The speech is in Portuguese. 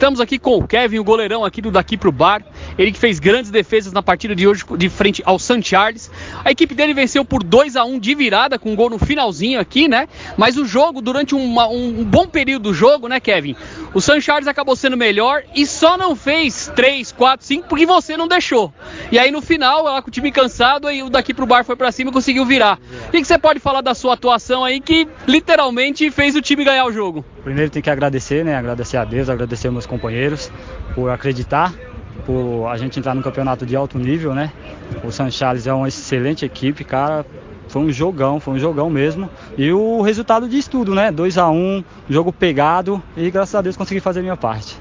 Estamos aqui com o Kevin, o goleirão aqui do Daqui Pro Bar. Ele que fez grandes defesas na partida de hoje de frente ao St. Charles. A equipe dele venceu por 2 a 1 de virada, com um gol no finalzinho aqui, né? Mas o jogo, durante uma, um, um, bom período do jogo, né, Kevin? O St. Charles acabou sendo melhor e só não fez 3, 4, 5 porque você não deixou. E aí no final, lá com o time cansado, aí o Daqui Pro Bar foi para cima e conseguiu virar. O que, que você pode falar da sua atuação aí que literalmente fez o time ganhar o jogo? Primeiro tem que agradecer, né? Agradecer a Deus, agradecer aos meus companheiros por acreditar, por a gente entrar no campeonato de alto nível, né? O San Charles é uma excelente equipe, cara. Foi um jogão, foi um jogão mesmo. E o resultado de estudo, né? 2 a 1 um, jogo pegado e graças a Deus consegui fazer a minha parte.